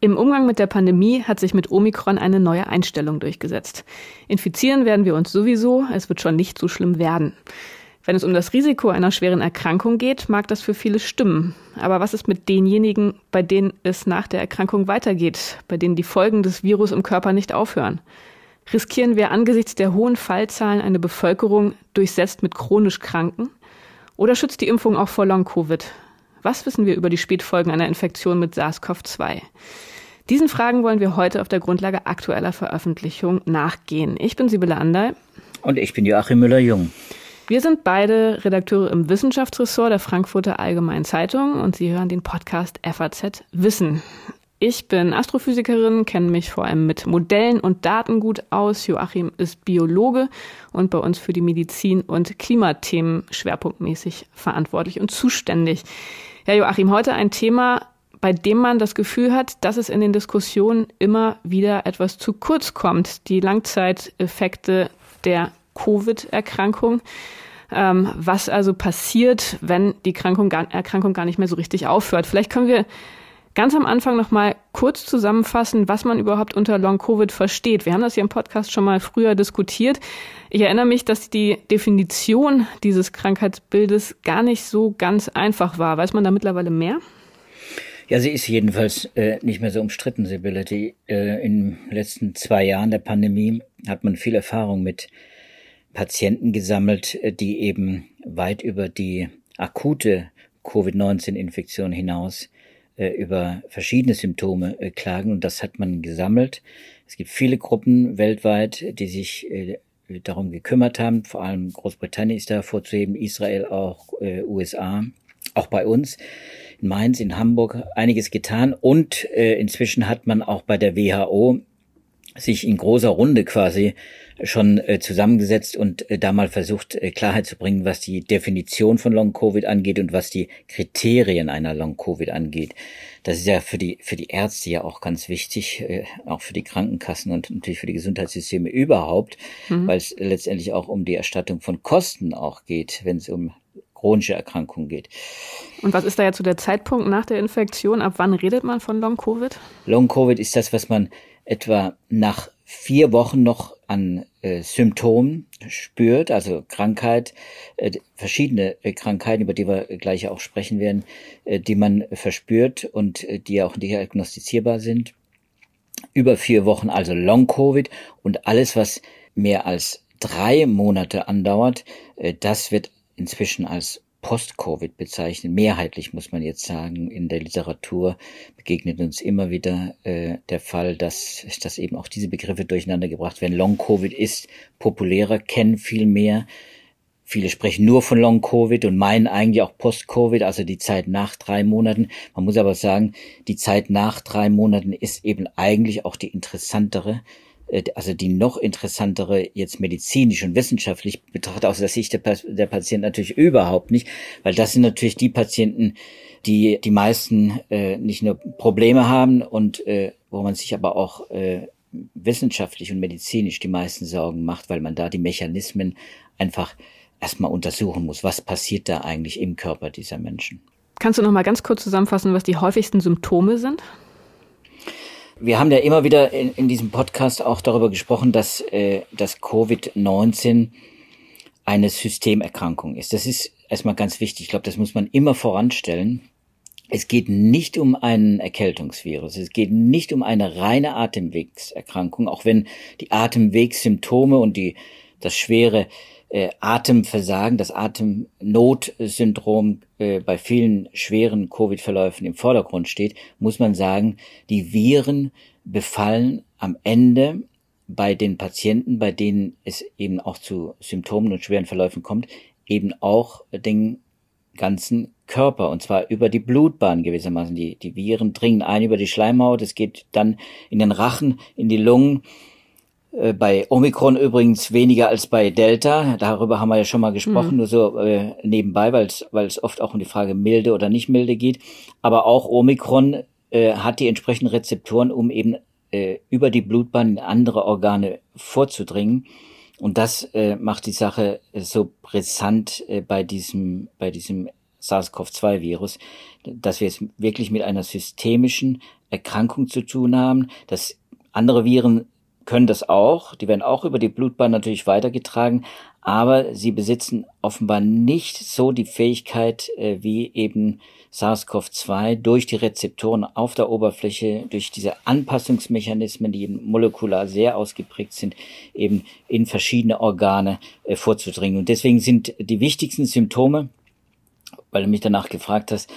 Im Umgang mit der Pandemie hat sich mit Omikron eine neue Einstellung durchgesetzt. Infizieren werden wir uns sowieso, es wird schon nicht so schlimm werden. Wenn es um das Risiko einer schweren Erkrankung geht, mag das für viele stimmen. Aber was ist mit denjenigen, bei denen es nach der Erkrankung weitergeht, bei denen die Folgen des Virus im Körper nicht aufhören? Riskieren wir angesichts der hohen Fallzahlen eine Bevölkerung durchsetzt mit chronisch Kranken? Oder schützt die Impfung auch vor Long-Covid? Was wissen wir über die Spätfolgen einer Infektion mit SARS-CoV-2? Diesen Fragen wollen wir heute auf der Grundlage aktueller Veröffentlichung nachgehen. Ich bin Sibylle Andal. Und ich bin Joachim Müller-Jung. Wir sind beide Redakteure im Wissenschaftsressort der Frankfurter Allgemeinen Zeitung und Sie hören den Podcast FAZ Wissen. Ich bin Astrophysikerin, kenne mich vor allem mit Modellen und Daten gut aus. Joachim ist Biologe und bei uns für die Medizin- und Klimathemen schwerpunktmäßig verantwortlich und zuständig. Ja, Joachim, heute ein Thema, bei dem man das Gefühl hat, dass es in den Diskussionen immer wieder etwas zu kurz kommt. Die Langzeiteffekte der Covid-Erkrankung. Ähm, was also passiert, wenn die Erkrankung gar, Erkrankung gar nicht mehr so richtig aufhört. Vielleicht können wir ganz am Anfang noch mal kurz zusammenfassen, was man überhaupt unter Long Covid versteht. Wir haben das hier im Podcast schon mal früher diskutiert. Ich erinnere mich, dass die Definition dieses Krankheitsbildes gar nicht so ganz einfach war. Weiß man da mittlerweile mehr? Ja, sie ist jedenfalls äh, nicht mehr so umstritten, Sibylle. Die, äh, in den letzten zwei Jahren der Pandemie hat man viel Erfahrung mit Patienten gesammelt, äh, die eben weit über die akute Covid-19-Infektion hinaus über verschiedene Symptome äh, klagen. Und das hat man gesammelt. Es gibt viele Gruppen weltweit, die sich äh, darum gekümmert haben. Vor allem Großbritannien ist da hervorzuheben, Israel auch, äh, USA, auch bei uns in Mainz, in Hamburg einiges getan und äh, inzwischen hat man auch bei der WHO sich in großer Runde quasi schon äh, zusammengesetzt und äh, da mal versucht, äh, Klarheit zu bringen, was die Definition von Long-Covid angeht und was die Kriterien einer Long-Covid angeht. Das ist ja für die, für die Ärzte ja auch ganz wichtig, äh, auch für die Krankenkassen und natürlich für die Gesundheitssysteme überhaupt, mhm. weil es letztendlich auch um die Erstattung von Kosten auch geht, wenn es um chronische Erkrankungen geht. Und was ist da jetzt so der Zeitpunkt nach der Infektion? Ab wann redet man von Long-Covid? Long-Covid ist das, was man etwa nach vier Wochen noch an äh, Symptomen spürt, also Krankheit, äh, verschiedene äh, Krankheiten, über die wir gleich auch sprechen werden, äh, die man verspürt und äh, die auch diagnostizierbar sind. Über vier Wochen also Long-Covid und alles, was mehr als drei Monate andauert, äh, das wird inzwischen als Post-Covid bezeichnet. Mehrheitlich muss man jetzt sagen, in der Literatur begegnet uns immer wieder äh, der Fall, dass, dass eben auch diese Begriffe durcheinander gebracht werden. Long-Covid ist populärer, kennen viel mehr. Viele sprechen nur von Long-Covid und meinen eigentlich auch Post-Covid, also die Zeit nach drei Monaten. Man muss aber sagen, die Zeit nach drei Monaten ist eben eigentlich auch die interessantere, also die noch interessantere jetzt medizinisch und wissenschaftlich betrachtet aus der Sicht der, der Patienten natürlich überhaupt nicht, weil das sind natürlich die Patienten, die die meisten äh, nicht nur Probleme haben und äh, wo man sich aber auch äh, wissenschaftlich und medizinisch die meisten Sorgen macht, weil man da die Mechanismen einfach erstmal untersuchen muss, was passiert da eigentlich im Körper dieser Menschen. Kannst du noch mal ganz kurz zusammenfassen, was die häufigsten Symptome sind? Wir haben ja immer wieder in, in diesem Podcast auch darüber gesprochen, dass, äh, dass Covid-19 eine Systemerkrankung ist. Das ist erstmal ganz wichtig. Ich glaube, das muss man immer voranstellen. Es geht nicht um einen Erkältungsvirus. Es geht nicht um eine reine Atemwegserkrankung, auch wenn die Atemwegssymptome und die, das schwere äh, Atemversagen, das Atemnotsyndrom äh, bei vielen schweren Covid-Verläufen im Vordergrund steht, muss man sagen, die Viren befallen am Ende bei den Patienten, bei denen es eben auch zu Symptomen und schweren Verläufen kommt, eben auch den ganzen Körper und zwar über die Blutbahn gewissermaßen. Die, die Viren dringen ein über die Schleimhaut, es geht dann in den Rachen, in die Lungen bei Omikron übrigens weniger als bei Delta. Darüber haben wir ja schon mal gesprochen, mhm. nur so äh, nebenbei, weil es oft auch um die Frage milde oder nicht milde geht. Aber auch Omikron äh, hat die entsprechenden Rezeptoren, um eben äh, über die Blutbahn in andere Organe vorzudringen. Und das äh, macht die Sache so brisant äh, bei diesem, bei diesem SARS-CoV-2-Virus, dass wir es wirklich mit einer systemischen Erkrankung zu tun haben. dass andere Viren können das auch, die werden auch über die Blutbahn natürlich weitergetragen, aber sie besitzen offenbar nicht so die Fähigkeit äh, wie eben SARS-CoV-2 durch die Rezeptoren auf der Oberfläche, durch diese Anpassungsmechanismen, die molekular sehr ausgeprägt sind, eben in verschiedene Organe äh, vorzudringen. Und deswegen sind die wichtigsten Symptome, weil du mich danach gefragt hast,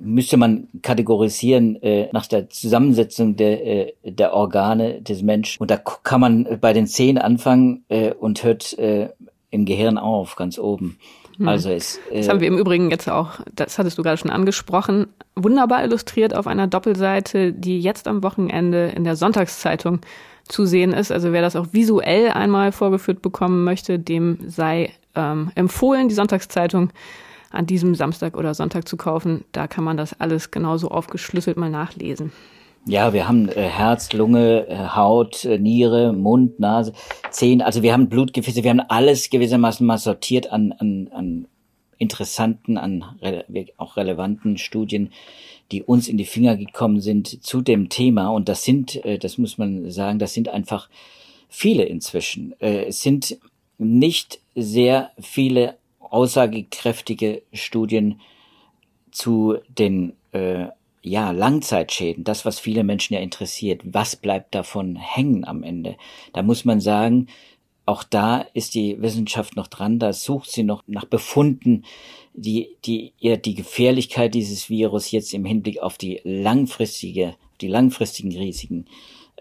müsste man kategorisieren äh, nach der Zusammensetzung der, äh, der Organe des Menschen. Und da kann man bei den Zehen anfangen äh, und hört äh, im Gehirn auf, ganz oben. Hm. Also es, äh, das haben wir im Übrigen jetzt auch, das hattest du gerade schon angesprochen, wunderbar illustriert auf einer Doppelseite, die jetzt am Wochenende in der Sonntagszeitung zu sehen ist. Also wer das auch visuell einmal vorgeführt bekommen möchte, dem sei ähm, empfohlen, die Sonntagszeitung an diesem Samstag oder Sonntag zu kaufen. Da kann man das alles genauso aufgeschlüsselt mal nachlesen. Ja, wir haben äh, Herz, Lunge, äh, Haut, äh, Niere, Mund, Nase, Zehen. Also wir haben Blutgefäße, wir haben alles gewissermaßen mal sortiert an, an, an interessanten, an re auch relevanten Studien, die uns in die Finger gekommen sind zu dem Thema. Und das sind, äh, das muss man sagen, das sind einfach viele inzwischen. Äh, es sind nicht sehr viele aussagekräftige Studien zu den äh, ja, Langzeitschäden, das, was viele Menschen ja interessiert, was bleibt davon hängen am Ende? Da muss man sagen, auch da ist die Wissenschaft noch dran, da sucht sie noch nach Befunden, die, die ihr die Gefährlichkeit dieses Virus jetzt im Hinblick auf die langfristige, die langfristigen Risiken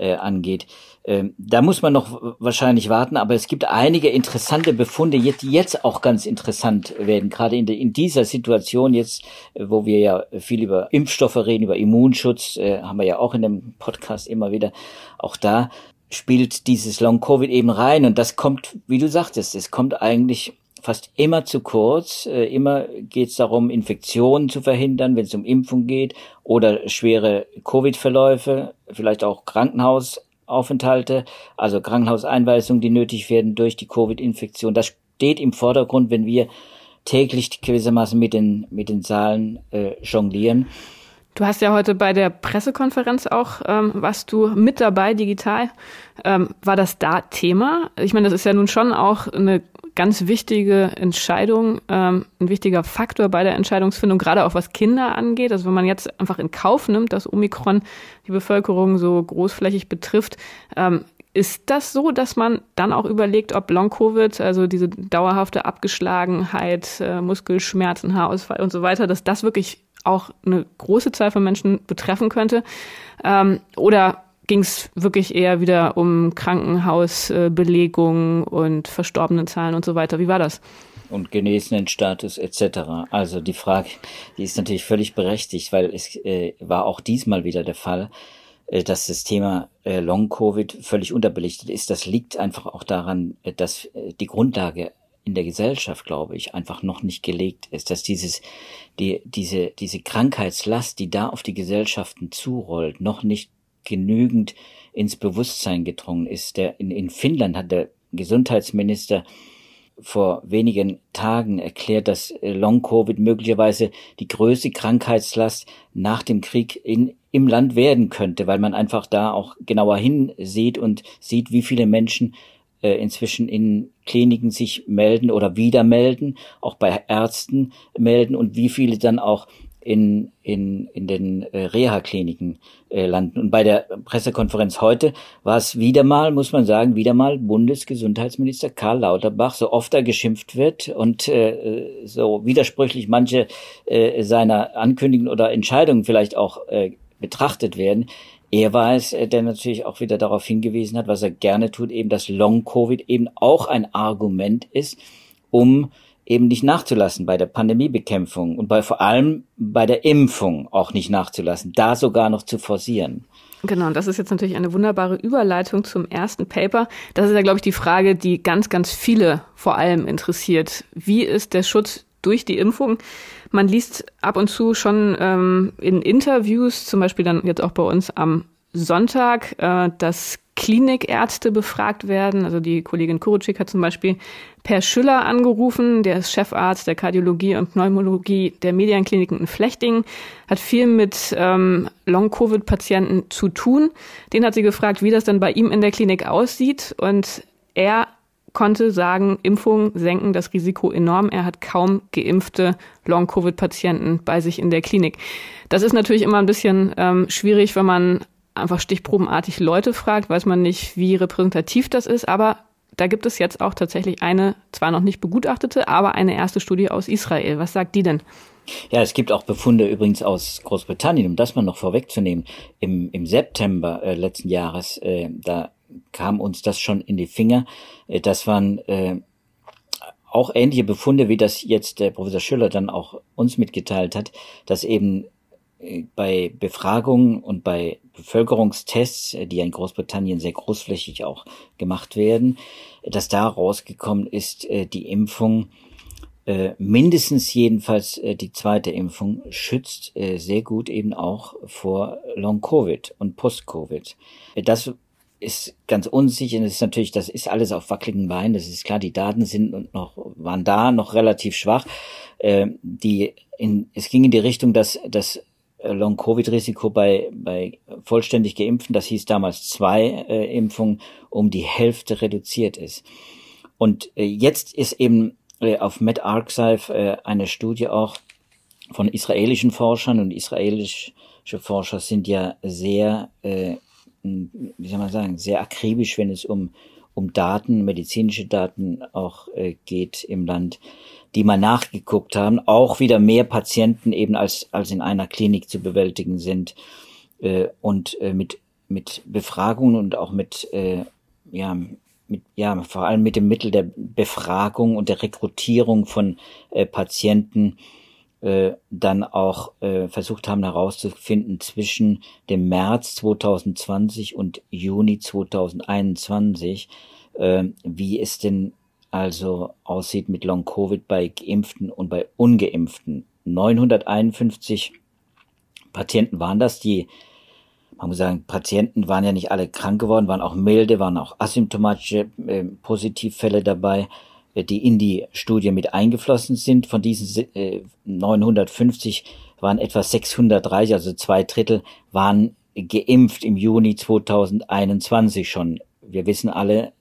äh, angeht. Ähm, da muss man noch wahrscheinlich warten, aber es gibt einige interessante Befunde, die jetzt auch ganz interessant werden, gerade in, de, in dieser Situation jetzt, äh, wo wir ja viel über Impfstoffe reden, über Immunschutz, äh, haben wir ja auch in dem Podcast immer wieder. Auch da spielt dieses Long-Covid eben rein und das kommt, wie du sagtest, es kommt eigentlich fast immer zu kurz. Äh, immer geht es darum, Infektionen zu verhindern, wenn es um Impfung geht oder schwere Covid-Verläufe, vielleicht auch Krankenhausaufenthalte, also Krankenhauseinweisungen, die nötig werden durch die Covid-Infektion. Das steht im Vordergrund, wenn wir täglich gewissermaßen mit den, mit den Zahlen äh, jonglieren. Du hast ja heute bei der Pressekonferenz auch, ähm, warst du mit dabei digital. Ähm, war das da Thema? Ich meine, das ist ja nun schon auch eine ganz wichtige Entscheidung, ähm, ein wichtiger Faktor bei der Entscheidungsfindung, gerade auch was Kinder angeht. Also wenn man jetzt einfach in Kauf nimmt, dass Omikron die Bevölkerung so großflächig betrifft, ähm, ist das so, dass man dann auch überlegt, ob Long-Covid, also diese dauerhafte Abgeschlagenheit, äh, Muskelschmerzen, Haarausfall und so weiter, dass das wirklich auch eine große Zahl von Menschen betreffen könnte? Ähm, oder ging es wirklich eher wieder um Krankenhausbelegungen und verstorbenen Zahlen und so weiter? Wie war das? und genesenen Status etc. Also die Frage, die ist natürlich völlig berechtigt, weil es äh, war auch diesmal wieder der Fall, äh, dass das Thema äh, Long Covid völlig unterbelichtet ist. Das liegt einfach auch daran, äh, dass äh, die Grundlage in der Gesellschaft, glaube ich, einfach noch nicht gelegt ist, dass dieses, die, diese, diese Krankheitslast, die da auf die Gesellschaften zurollt, noch nicht genügend ins Bewusstsein gedrungen ist. Der, in, in Finnland hat der Gesundheitsminister vor wenigen Tagen erklärt, dass äh, Long-Covid möglicherweise die größte Krankheitslast nach dem Krieg in, im Land werden könnte, weil man einfach da auch genauer hinsieht und sieht, wie viele Menschen äh, inzwischen in Kliniken sich melden oder wieder melden, auch bei Ärzten melden und wie viele dann auch in, in, in den äh, Reha-Kliniken äh, landen. Und bei der Pressekonferenz heute war es wieder mal, muss man sagen, wieder mal Bundesgesundheitsminister Karl Lauterbach, so oft er geschimpft wird und äh, so widersprüchlich manche äh, seiner Ankündigungen oder Entscheidungen vielleicht auch äh, betrachtet werden. Er war es, äh, der natürlich auch wieder darauf hingewiesen hat, was er gerne tut, eben dass Long-Covid eben auch ein Argument ist, um eben nicht nachzulassen bei der Pandemiebekämpfung und bei vor allem bei der Impfung auch nicht nachzulassen, da sogar noch zu forcieren. Genau, und das ist jetzt natürlich eine wunderbare Überleitung zum ersten Paper. Das ist ja, glaube ich, die Frage, die ganz, ganz viele vor allem interessiert. Wie ist der Schutz durch die Impfung? Man liest ab und zu schon ähm, in Interviews, zum Beispiel dann jetzt auch bei uns am Sonntag, äh, dass Klinikärzte befragt werden. Also die Kollegin Kurutschik hat zum Beispiel Per Schüller angerufen, der ist Chefarzt der Kardiologie und Pneumologie der Medienkliniken in Flechtingen, hat viel mit ähm, Long-Covid-Patienten zu tun. Den hat sie gefragt, wie das dann bei ihm in der Klinik aussieht und er konnte sagen, Impfungen senken das Risiko enorm. Er hat kaum geimpfte Long-Covid-Patienten bei sich in der Klinik. Das ist natürlich immer ein bisschen ähm, schwierig, wenn man einfach stichprobenartig Leute fragt, weiß man nicht, wie repräsentativ das ist, aber da gibt es jetzt auch tatsächlich eine, zwar noch nicht begutachtete, aber eine erste Studie aus Israel. Was sagt die denn? Ja, es gibt auch Befunde übrigens aus Großbritannien, um das mal noch vorwegzunehmen. Im, im September äh, letzten Jahres, äh, da kam uns das schon in die Finger. Äh, das waren äh, auch ähnliche Befunde, wie das jetzt der Professor Schüller dann auch uns mitgeteilt hat, dass eben bei Befragungen und bei Bevölkerungstests, äh, die in Großbritannien sehr großflächig auch gemacht werden, dass da rausgekommen ist, äh, die Impfung mindestens jedenfalls die zweite Impfung schützt sehr gut eben auch vor Long-Covid und Post-Covid. Das ist ganz unsicher. Das ist natürlich, das ist alles auf wackeligen Beinen. Das ist klar, die Daten sind und noch, waren da noch relativ schwach. die in, es ging in die Richtung, dass das äh, Long-Covid-Risiko bei, bei vollständig Geimpften, das hieß damals zwei äh, Impfungen, um die Hälfte reduziert ist. Und äh, jetzt ist eben äh, auf MedArchive äh, eine Studie auch von israelischen Forschern. Und israelische Forscher sind ja sehr, äh, wie soll man sagen, sehr akribisch, wenn es um, um Daten, medizinische Daten auch äh, geht im Land die mal nachgeguckt haben, auch wieder mehr Patienten eben als, als in einer Klinik zu bewältigen sind äh, und äh, mit, mit Befragungen und auch mit, äh, ja, mit, ja, vor allem mit dem Mittel der Befragung und der Rekrutierung von äh, Patienten äh, dann auch äh, versucht haben herauszufinden zwischen dem März 2020 und Juni 2021, äh, wie es denn also aussieht mit Long-Covid bei Geimpften und bei Ungeimpften. 951 Patienten waren das, die, man muss sagen, Patienten waren ja nicht alle krank geworden, waren auch milde, waren auch asymptomatische äh, Positivfälle dabei, äh, die in die Studie mit eingeflossen sind. Von diesen äh, 950 waren etwa 630, also zwei Drittel, waren geimpft im Juni 2021 schon. Wir wissen alle,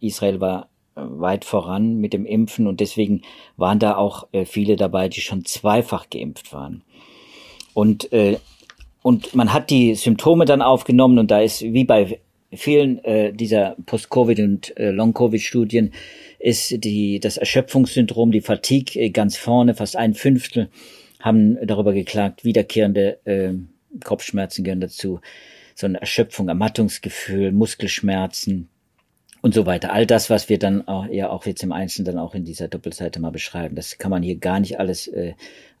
Israel war weit voran mit dem Impfen und deswegen waren da auch äh, viele dabei, die schon zweifach geimpft waren. Und, äh, und man hat die Symptome dann aufgenommen und da ist wie bei vielen äh, dieser Post-Covid und äh, Long-Covid-Studien ist die, das Erschöpfungssyndrom, die Fatigue äh, ganz vorne, fast ein Fünftel haben darüber geklagt, wiederkehrende äh, Kopfschmerzen gehören dazu, so eine Erschöpfung, Ermattungsgefühl, Muskelschmerzen, und so weiter. All das, was wir dann auch, ja auch jetzt im Einzelnen dann auch in dieser Doppelseite mal beschreiben, das kann man hier gar nicht alles äh,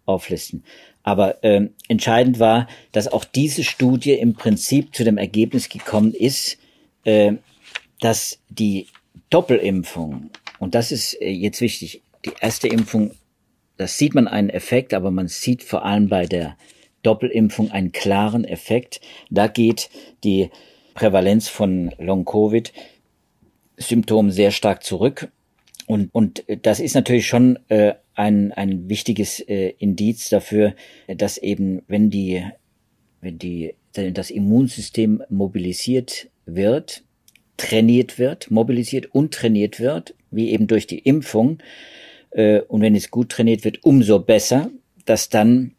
auflisten. Aber ähm, entscheidend war, dass auch diese Studie im Prinzip zu dem Ergebnis gekommen ist, äh, dass die Doppelimpfung, und das ist äh, jetzt wichtig, die erste Impfung, das sieht man einen Effekt, aber man sieht vor allem bei der Doppelimpfung einen klaren Effekt. Da geht die Prävalenz von Long-Covid Symptom sehr stark zurück. Und, und das ist natürlich schon äh, ein, ein wichtiges äh, Indiz dafür, dass eben, wenn die, wenn die, das Immunsystem mobilisiert wird, trainiert wird, mobilisiert und trainiert wird, wie eben durch die Impfung, äh, und wenn es gut trainiert wird, umso besser, dass dann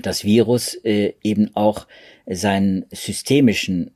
das Virus äh, eben auch seinen systemischen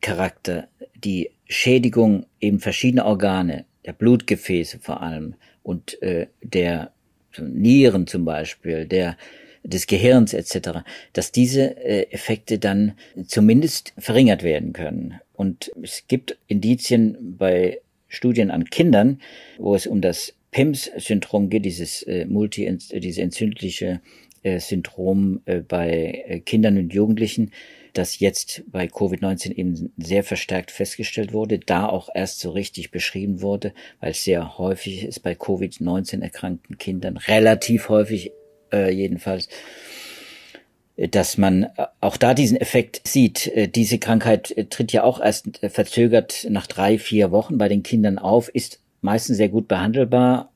Charakter, die Schädigung eben verschiedener Organe, der Blutgefäße vor allem und äh, der Nieren zum Beispiel, der des Gehirns etc., dass diese äh, Effekte dann zumindest verringert werden können. Und es gibt Indizien bei Studien an Kindern, wo es um das PIMS-Syndrom geht, dieses äh, multi, diese entzündliche äh, Syndrom äh, bei äh, Kindern und Jugendlichen, das jetzt bei Covid-19 eben sehr verstärkt festgestellt wurde, da auch erst so richtig beschrieben wurde, weil es sehr häufig ist bei Covid-19 erkrankten Kindern, relativ häufig äh, jedenfalls, dass man auch da diesen Effekt sieht. Diese Krankheit tritt ja auch erst verzögert nach drei, vier Wochen bei den Kindern auf, ist meistens sehr gut behandelbar,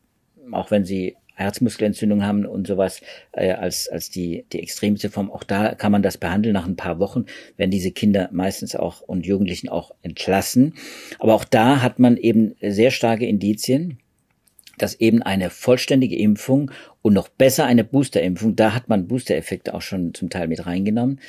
auch wenn sie Herzmuskelentzündung haben und sowas äh, als als die die extremste Form. Auch da kann man das behandeln nach ein paar Wochen, wenn diese Kinder meistens auch und Jugendlichen auch entlassen. Aber auch da hat man eben sehr starke Indizien, dass eben eine vollständige Impfung und noch besser eine Boosterimpfung, da hat man Boostereffekte auch schon zum Teil mit reingenommen,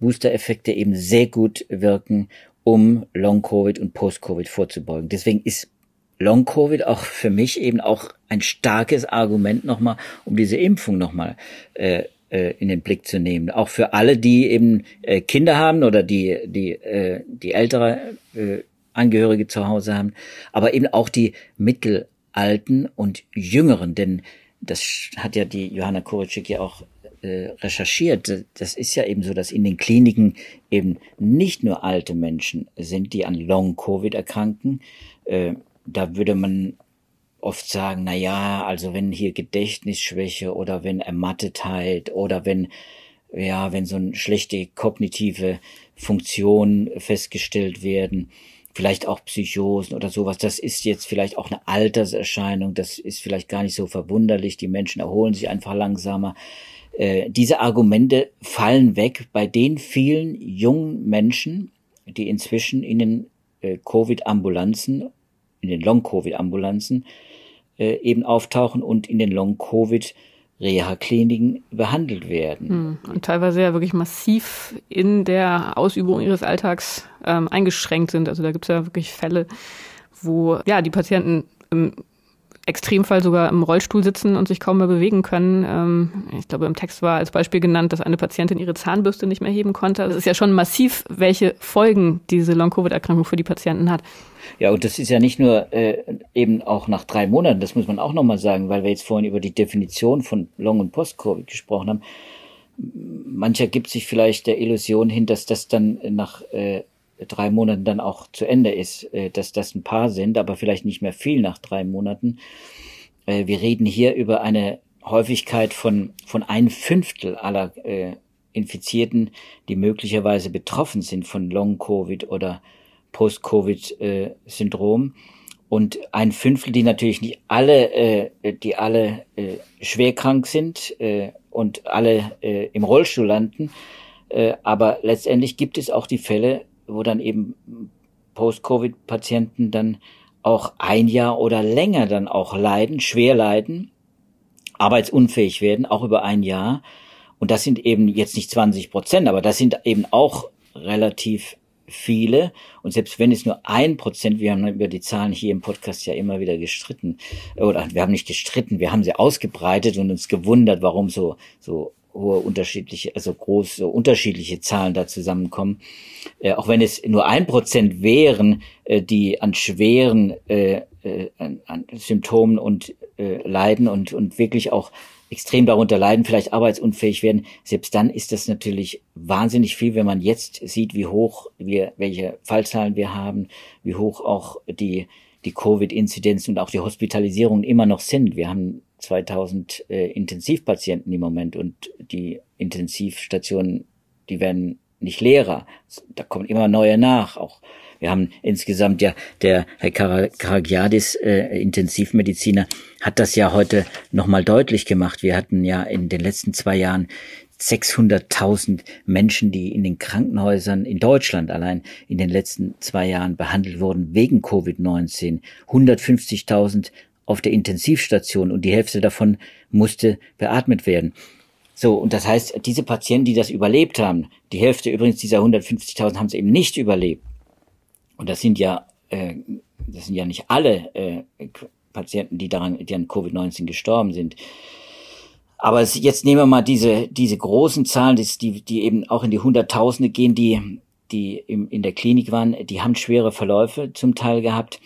Boostereffekte eben sehr gut wirken, um Long-Covid und Post-Covid vorzubeugen. Deswegen ist Long-Covid auch für mich eben auch ein starkes Argument nochmal, um diese Impfung nochmal äh, äh, in den Blick zu nehmen. Auch für alle, die eben äh, Kinder haben oder die, die, äh, die ältere äh, Angehörige zu Hause haben, aber eben auch die mittelalten und jüngeren, denn das hat ja die Johanna Kurczyk ja auch äh, recherchiert. Das ist ja eben so, dass in den Kliniken eben nicht nur alte Menschen sind, die an Long-Covid erkranken, äh, da würde man oft sagen, na ja, also wenn hier Gedächtnisschwäche oder wenn Ermattetheit oder wenn ja, wenn so eine schlechte kognitive Funktion festgestellt werden, vielleicht auch Psychosen oder sowas, das ist jetzt vielleicht auch eine Alterserscheinung, das ist vielleicht gar nicht so verwunderlich, die Menschen erholen sich einfach langsamer. Äh, diese Argumente fallen weg bei den vielen jungen Menschen, die inzwischen in den äh, Covid-Ambulanzen in den Long-Covid-Ambulanzen äh, eben auftauchen und in den Long-Covid Reha-Kliniken behandelt werden. Hm. Und teilweise ja wirklich massiv in der Ausübung ihres Alltags ähm, eingeschränkt sind. Also da gibt es ja wirklich Fälle, wo ja die Patienten im Extremfall sogar im Rollstuhl sitzen und sich kaum mehr bewegen können. Ähm, ich glaube, im Text war als Beispiel genannt, dass eine Patientin ihre Zahnbürste nicht mehr heben konnte. Das ist ja schon massiv, welche Folgen diese Long-Covid-Erkrankung für die Patienten hat. Ja, und das ist ja nicht nur äh, eben auch nach drei Monaten, das muss man auch nochmal sagen, weil wir jetzt vorhin über die Definition von Long- und Post-Covid gesprochen haben. Mancher gibt sich vielleicht der Illusion hin, dass das dann nach äh, drei Monaten dann auch zu Ende ist, äh, dass das ein Paar sind, aber vielleicht nicht mehr viel nach drei Monaten. Äh, wir reden hier über eine Häufigkeit von, von ein Fünftel aller äh, Infizierten, die möglicherweise betroffen sind von Long-Covid oder Post-Covid-Syndrom. Und ein Fünftel, die natürlich nicht alle, die alle schwer krank sind und alle im Rollstuhl landen. Aber letztendlich gibt es auch die Fälle, wo dann eben Post-Covid-Patienten dann auch ein Jahr oder länger dann auch leiden, schwer leiden, arbeitsunfähig werden, auch über ein Jahr. Und das sind eben jetzt nicht 20 Prozent, aber das sind eben auch relativ viele. Und selbst wenn es nur ein Prozent, wir haben über die Zahlen hier im Podcast ja immer wieder gestritten, oder wir haben nicht gestritten, wir haben sie ausgebreitet und uns gewundert, warum so, so hohe unterschiedliche, also große unterschiedliche Zahlen da zusammenkommen. Äh, auch wenn es nur ein Prozent wären, äh, die an schweren äh, äh, an, Symptomen und äh, leiden und, und wirklich auch extrem darunter leiden, vielleicht arbeitsunfähig werden, selbst dann ist das natürlich wahnsinnig viel, wenn man jetzt sieht, wie hoch wir, welche Fallzahlen wir haben, wie hoch auch die, die Covid-Inzidenzen und auch die Hospitalisierungen immer noch sind. Wir haben 2000 äh, Intensivpatienten im Moment und die Intensivstationen, die werden nicht leerer. Da kommen immer neue nach. Auch wir haben insgesamt ja der Herr Karagiadis, äh, Intensivmediziner, hat das ja heute nochmal deutlich gemacht. Wir hatten ja in den letzten zwei Jahren 600.000 Menschen, die in den Krankenhäusern in Deutschland allein in den letzten zwei Jahren behandelt wurden wegen Covid-19. 150.000 auf der Intensivstation und die Hälfte davon musste beatmet werden. So, und das heißt, diese Patienten, die das überlebt haben, die Hälfte übrigens dieser 150.000 haben es eben nicht überlebt. Und das sind ja, äh, das sind ja nicht alle äh, Patienten, die daran, die an Covid-19 gestorben sind. Aber es, jetzt nehmen wir mal diese, diese großen Zahlen, die, die eben auch in die Hunderttausende gehen, die, die im, in der Klinik waren, die haben schwere Verläufe zum Teil gehabt.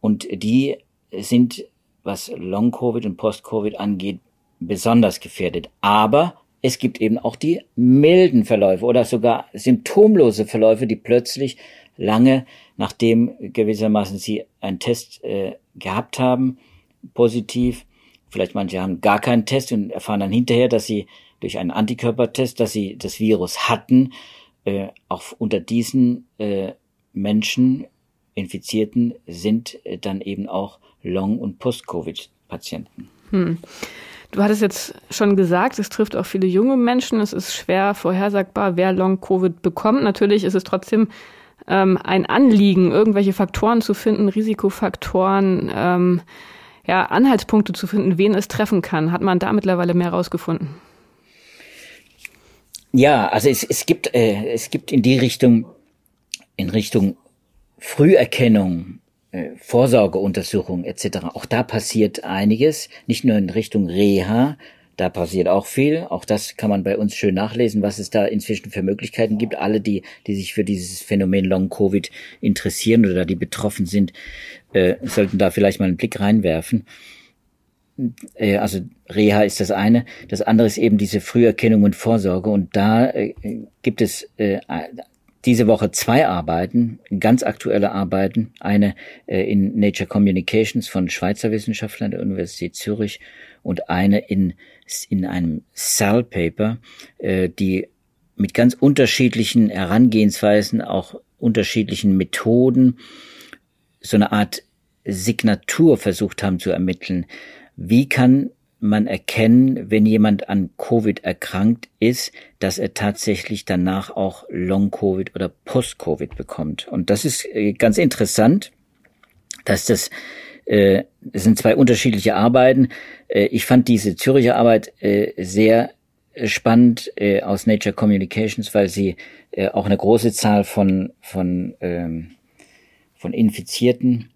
Und die sind was Long-Covid und Post-Covid angeht, besonders gefährdet. Aber es gibt eben auch die milden Verläufe oder sogar symptomlose Verläufe, die plötzlich lange nachdem gewissermaßen sie einen Test äh, gehabt haben, positiv, vielleicht manche haben gar keinen Test und erfahren dann hinterher, dass sie durch einen Antikörpertest, dass sie das Virus hatten. Äh, auch unter diesen äh, Menschen, Infizierten, sind äh, dann eben auch Long- und Post-Covid-Patienten. Hm. Du hattest jetzt schon gesagt, es trifft auch viele junge Menschen. Es ist schwer vorhersagbar, wer Long-Covid bekommt. Natürlich ist es trotzdem ähm, ein Anliegen, irgendwelche Faktoren zu finden, Risikofaktoren, ähm, ja, Anhaltspunkte zu finden, wen es treffen kann. Hat man da mittlerweile mehr rausgefunden? Ja, also es, es gibt äh, es gibt in die Richtung in Richtung Früherkennung, äh, Vorsorgeuntersuchung etc. Auch da passiert einiges, nicht nur in Richtung Reha, da passiert auch viel. Auch das kann man bei uns schön nachlesen, was es da inzwischen für Möglichkeiten gibt. Alle, die, die sich für dieses Phänomen Long Covid interessieren oder die betroffen sind, äh, sollten da vielleicht mal einen Blick reinwerfen. Äh, also Reha ist das eine. Das andere ist eben diese Früherkennung und Vorsorge. Und da äh, gibt es äh, diese Woche zwei Arbeiten, ganz aktuelle Arbeiten. Eine äh, in Nature Communications von Schweizer Wissenschaftlern der Universität Zürich und eine in, in einem Cell Paper, äh, die mit ganz unterschiedlichen Herangehensweisen, auch unterschiedlichen Methoden, so eine Art Signatur versucht haben zu ermitteln. Wie kann man erkennen, wenn jemand an Covid erkrankt ist, dass er tatsächlich danach auch Long-Covid oder Post-Covid bekommt. Und das ist äh, ganz interessant, dass das, äh, das sind zwei unterschiedliche Arbeiten. Äh, ich fand diese Züricher Arbeit äh, sehr spannend äh, aus Nature Communications, weil sie äh, auch eine große Zahl von, von, ähm, von Infizierten äh,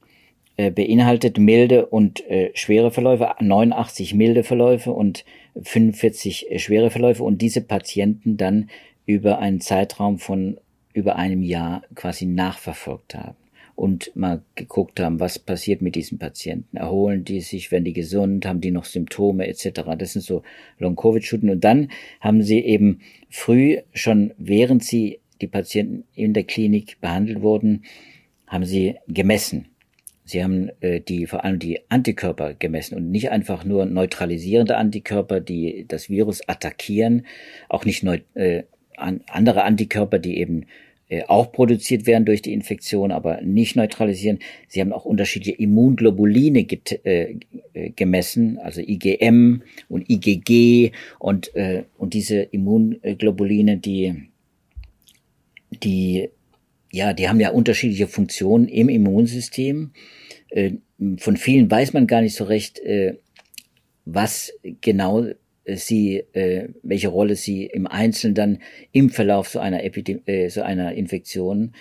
beinhaltet milde und äh, schwere Verläufe, 89 milde Verläufe und 45 äh, schwere Verläufe und diese Patienten dann über einen Zeitraum von über einem Jahr quasi nachverfolgt haben und mal geguckt haben, was passiert mit diesen Patienten. Erholen die sich, werden die gesund, haben die noch Symptome etc. Das sind so Long-Covid-Studien. Und dann haben sie eben früh, schon während sie die Patienten in der Klinik behandelt wurden, haben sie gemessen. Sie haben äh, die vor allem die Antikörper gemessen und nicht einfach nur neutralisierende Antikörper, die das Virus attackieren, auch nicht neu, äh, an, andere Antikörper, die eben äh, auch produziert werden durch die Infektion, aber nicht neutralisieren. Sie haben auch unterschiedliche Immunglobuline get, äh, äh gemessen, also IgM und IgG und äh, und diese Immunglobuline, die die ja, die haben ja unterschiedliche Funktionen im Immunsystem äh, von vielen weiß man gar nicht so recht, äh, was genau sie, äh, welche Rolle sie im Einzelnen dann im Verlauf so einer Epidemie, äh, so einer Infektion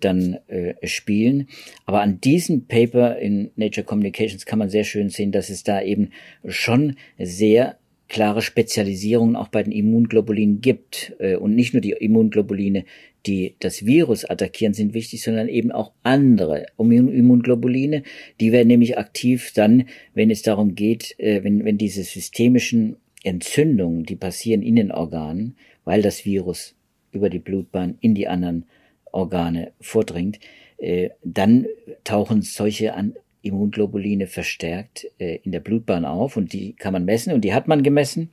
dann spielen. Aber an diesem Paper in Nature Communications kann man sehr schön sehen, dass es da eben schon sehr klare Spezialisierungen auch bei den Immunglobulinen gibt und nicht nur die Immunglobuline, die das Virus attackieren, sind wichtig, sondern eben auch andere Immunglobuline. Die werden nämlich aktiv dann, wenn es darum geht, äh, wenn, wenn diese systemischen Entzündungen, die passieren in den Organen, weil das Virus über die Blutbahn in die anderen Organe vordringt, äh, dann tauchen solche Immunglobuline verstärkt äh, in der Blutbahn auf und die kann man messen und die hat man gemessen.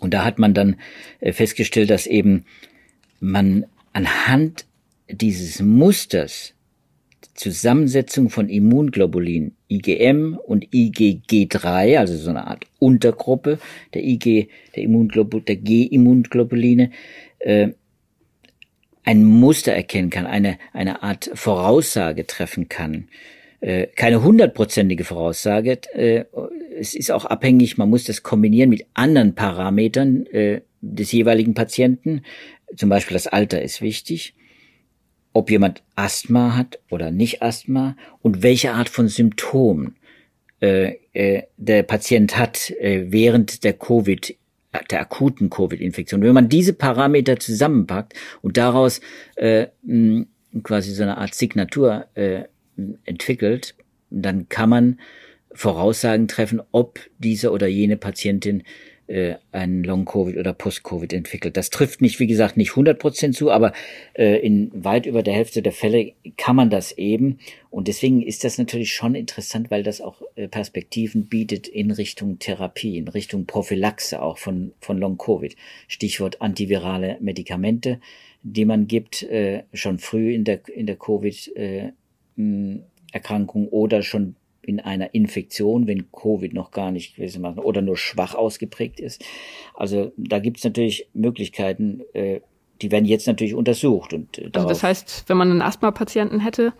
Und da hat man dann festgestellt, dass eben man anhand dieses Musters Zusammensetzung von Immunglobulin IgM und IgG3, also so eine Art Untergruppe der IG, der Immunglobul, der G-Immunglobuline, äh, ein Muster erkennen kann, eine, eine Art Voraussage treffen kann. Äh, keine hundertprozentige Voraussage. Äh, es ist auch abhängig, man muss das kombinieren mit anderen Parametern äh, des jeweiligen Patienten. Zum Beispiel das Alter ist wichtig, ob jemand Asthma hat oder nicht Asthma und welche Art von Symptomen äh, äh, der Patient hat äh, während der Covid der akuten Covid-Infektion. Wenn man diese Parameter zusammenpackt und daraus äh, mh, quasi so eine Art Signatur äh, entwickelt, dann kann man Voraussagen treffen, ob diese oder jene Patientin äh, einen Long-Covid oder Post-Covid entwickelt. Das trifft nicht, wie gesagt, nicht 100 Prozent zu, aber äh, in weit über der Hälfte der Fälle kann man das eben. Und deswegen ist das natürlich schon interessant, weil das auch äh, Perspektiven bietet in Richtung Therapie, in Richtung Prophylaxe auch von, von Long-Covid. Stichwort antivirale Medikamente, die man gibt, äh, schon früh in der, in der Covid, äh, Erkrankung oder schon in einer Infektion, wenn Covid noch gar nicht gewissermaßen oder nur schwach ausgeprägt ist. Also da gibt es natürlich Möglichkeiten, äh, die werden jetzt natürlich untersucht. Und, äh, also das heißt, wenn man einen Asthma-Patienten hätte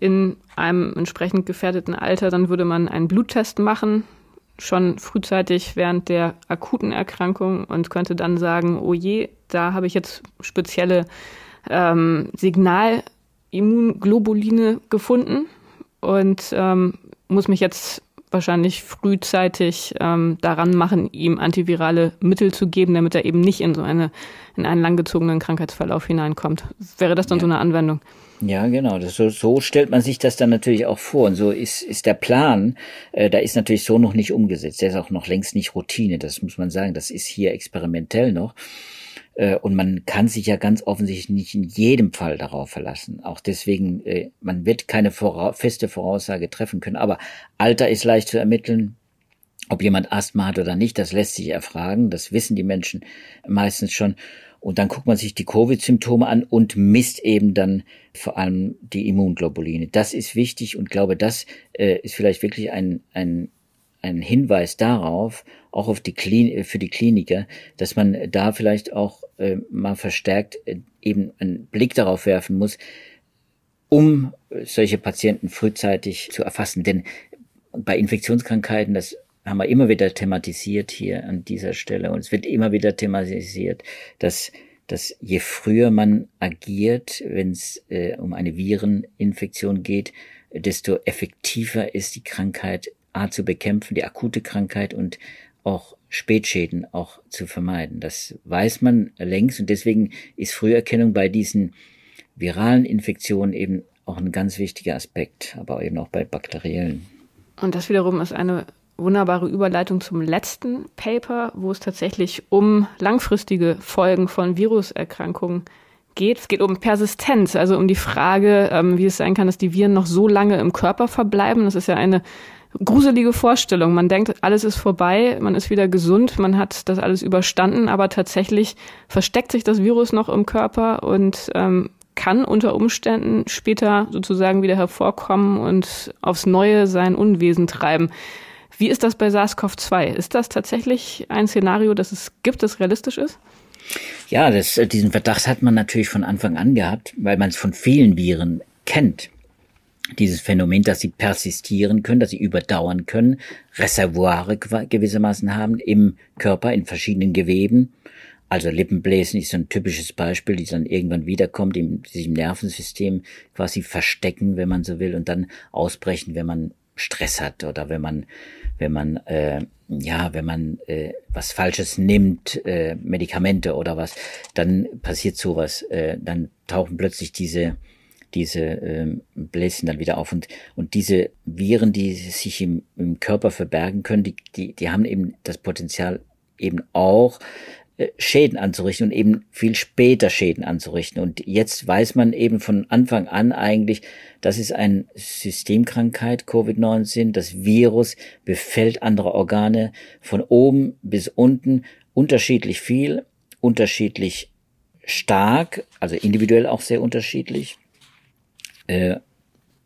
in einem entsprechend gefährdeten Alter, dann würde man einen Bluttest machen, schon frühzeitig während der akuten Erkrankung und könnte dann sagen, oh je, da habe ich jetzt spezielle ähm, Signalimunglobuline gefunden und ähm, muss mich jetzt wahrscheinlich frühzeitig ähm, daran machen, ihm antivirale Mittel zu geben, damit er eben nicht in so eine in einen langgezogenen Krankheitsverlauf hineinkommt. Wäre das dann ja. so eine Anwendung? Ja, genau. Das, so, so stellt man sich das dann natürlich auch vor. Und so ist, ist der Plan, äh, da ist natürlich so noch nicht umgesetzt. Der ist auch noch längst nicht Routine. Das muss man sagen. Das ist hier experimentell noch. Äh, und man kann sich ja ganz offensichtlich nicht in jedem Fall darauf verlassen. Auch deswegen, äh, man wird keine vora feste Voraussage treffen können. Aber Alter ist leicht zu ermitteln. Ob jemand Asthma hat oder nicht, das lässt sich erfragen. Das wissen die Menschen meistens schon. Und dann guckt man sich die Covid-Symptome an und misst eben dann vor allem die Immunglobuline. Das ist wichtig und glaube, das äh, ist vielleicht wirklich ein, ein ein Hinweis darauf, auch auf die Klin für die Kliniker, dass man da vielleicht auch äh, mal verstärkt äh, eben einen Blick darauf werfen muss, um solche Patienten frühzeitig zu erfassen. Denn bei Infektionskrankheiten, das haben wir immer wieder thematisiert hier an dieser Stelle und es wird immer wieder thematisiert, dass dass je früher man agiert, wenn es äh, um eine Vireninfektion geht, desto effektiver ist die Krankheit A zu bekämpfen, die akute Krankheit und auch Spätschäden auch zu vermeiden. Das weiß man längst und deswegen ist Früherkennung bei diesen viralen Infektionen eben auch ein ganz wichtiger Aspekt, aber eben auch bei bakteriellen. Und das wiederum ist eine wunderbare Überleitung zum letzten Paper, wo es tatsächlich um langfristige Folgen von Viruserkrankungen geht. Es geht um Persistenz, also um die Frage, ähm, wie es sein kann, dass die Viren noch so lange im Körper verbleiben. Das ist ja eine gruselige Vorstellung. Man denkt, alles ist vorbei, man ist wieder gesund, man hat das alles überstanden, aber tatsächlich versteckt sich das Virus noch im Körper und ähm, kann unter Umständen später sozusagen wieder hervorkommen und aufs Neue sein Unwesen treiben. Wie ist das bei SARS-CoV-2? Ist das tatsächlich ein Szenario, das es gibt, das realistisch ist? Ja, das, diesen Verdacht hat man natürlich von Anfang an gehabt, weil man es von vielen Viren kennt dieses Phänomen, dass sie persistieren können, dass sie überdauern können, Reservoire gewissermaßen haben im Körper, in verschiedenen Geweben. Also Lippenbläsen ist so ein typisches Beispiel, die dann irgendwann wiederkommt, die sich im Nervensystem quasi verstecken, wenn man so will, und dann ausbrechen, wenn man Stress hat oder wenn man, wenn man, äh, ja, wenn man äh, was Falsches nimmt, äh, Medikamente oder was, dann passiert sowas, äh, dann tauchen plötzlich diese diese ähm, Bläschen dann wieder auf. Und, und diese Viren, die sich im, im Körper verbergen können, die, die, die haben eben das Potenzial eben auch äh, Schäden anzurichten und eben viel später Schäden anzurichten. Und jetzt weiß man eben von Anfang an eigentlich, das ist eine Systemkrankheit, Covid-19. Das Virus befällt andere Organe von oben bis unten unterschiedlich viel, unterschiedlich stark, also individuell auch sehr unterschiedlich äh,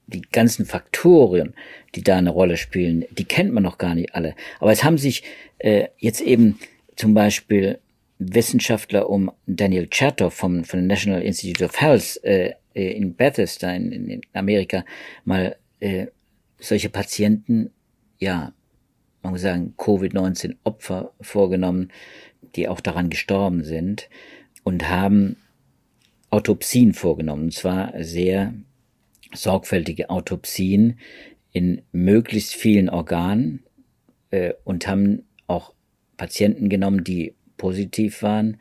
die ganzen Faktoren, die da eine Rolle spielen, die kennt man noch gar nicht alle. Aber es haben sich äh, jetzt eben zum Beispiel Wissenschaftler um Daniel Chertoff vom, von National Institute of Health äh, äh in Bethesda in, in Amerika mal äh, solche Patienten, ja, man muss sagen, Covid-19 Opfer vorgenommen, die auch daran gestorben sind und haben Autopsien vorgenommen, und zwar sehr sorgfältige Autopsien in möglichst vielen Organen äh, und haben auch Patienten genommen, die positiv waren,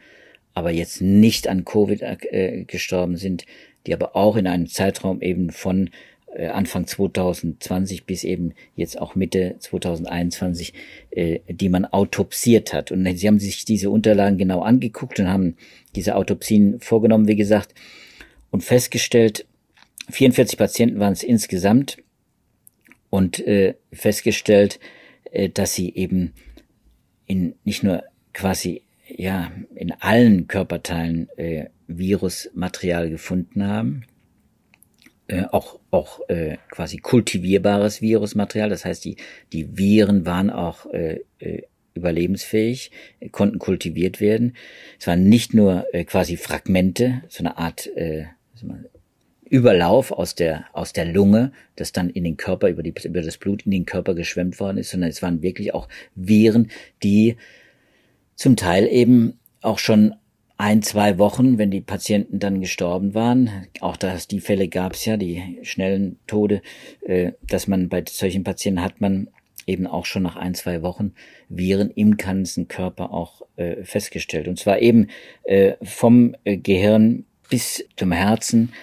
aber jetzt nicht an Covid äh, gestorben sind, die aber auch in einem Zeitraum eben von äh, Anfang 2020 bis eben jetzt auch Mitte 2021, äh, die man autopsiert hat. Und sie haben sich diese Unterlagen genau angeguckt und haben diese Autopsien vorgenommen, wie gesagt, und festgestellt, 44 Patienten waren es insgesamt und äh, festgestellt, äh, dass sie eben in nicht nur quasi ja in allen Körperteilen äh, Virusmaterial gefunden haben, äh, auch auch äh, quasi kultivierbares Virusmaterial. Das heißt, die die Viren waren auch äh, äh, überlebensfähig, äh, konnten kultiviert werden. Es waren nicht nur äh, quasi Fragmente, so eine Art äh, Überlauf aus der, aus der Lunge, das dann in den Körper, über, die, über das Blut in den Körper geschwemmt worden ist, sondern es waren wirklich auch Viren, die zum Teil eben auch schon ein, zwei Wochen, wenn die Patienten dann gestorben waren, auch dass die Fälle gab es ja, die schnellen Tode, äh, dass man bei solchen Patienten hat man eben auch schon nach ein, zwei Wochen Viren im ganzen Körper auch äh, festgestellt. Und zwar eben äh, vom Gehirn bis zum Herzen,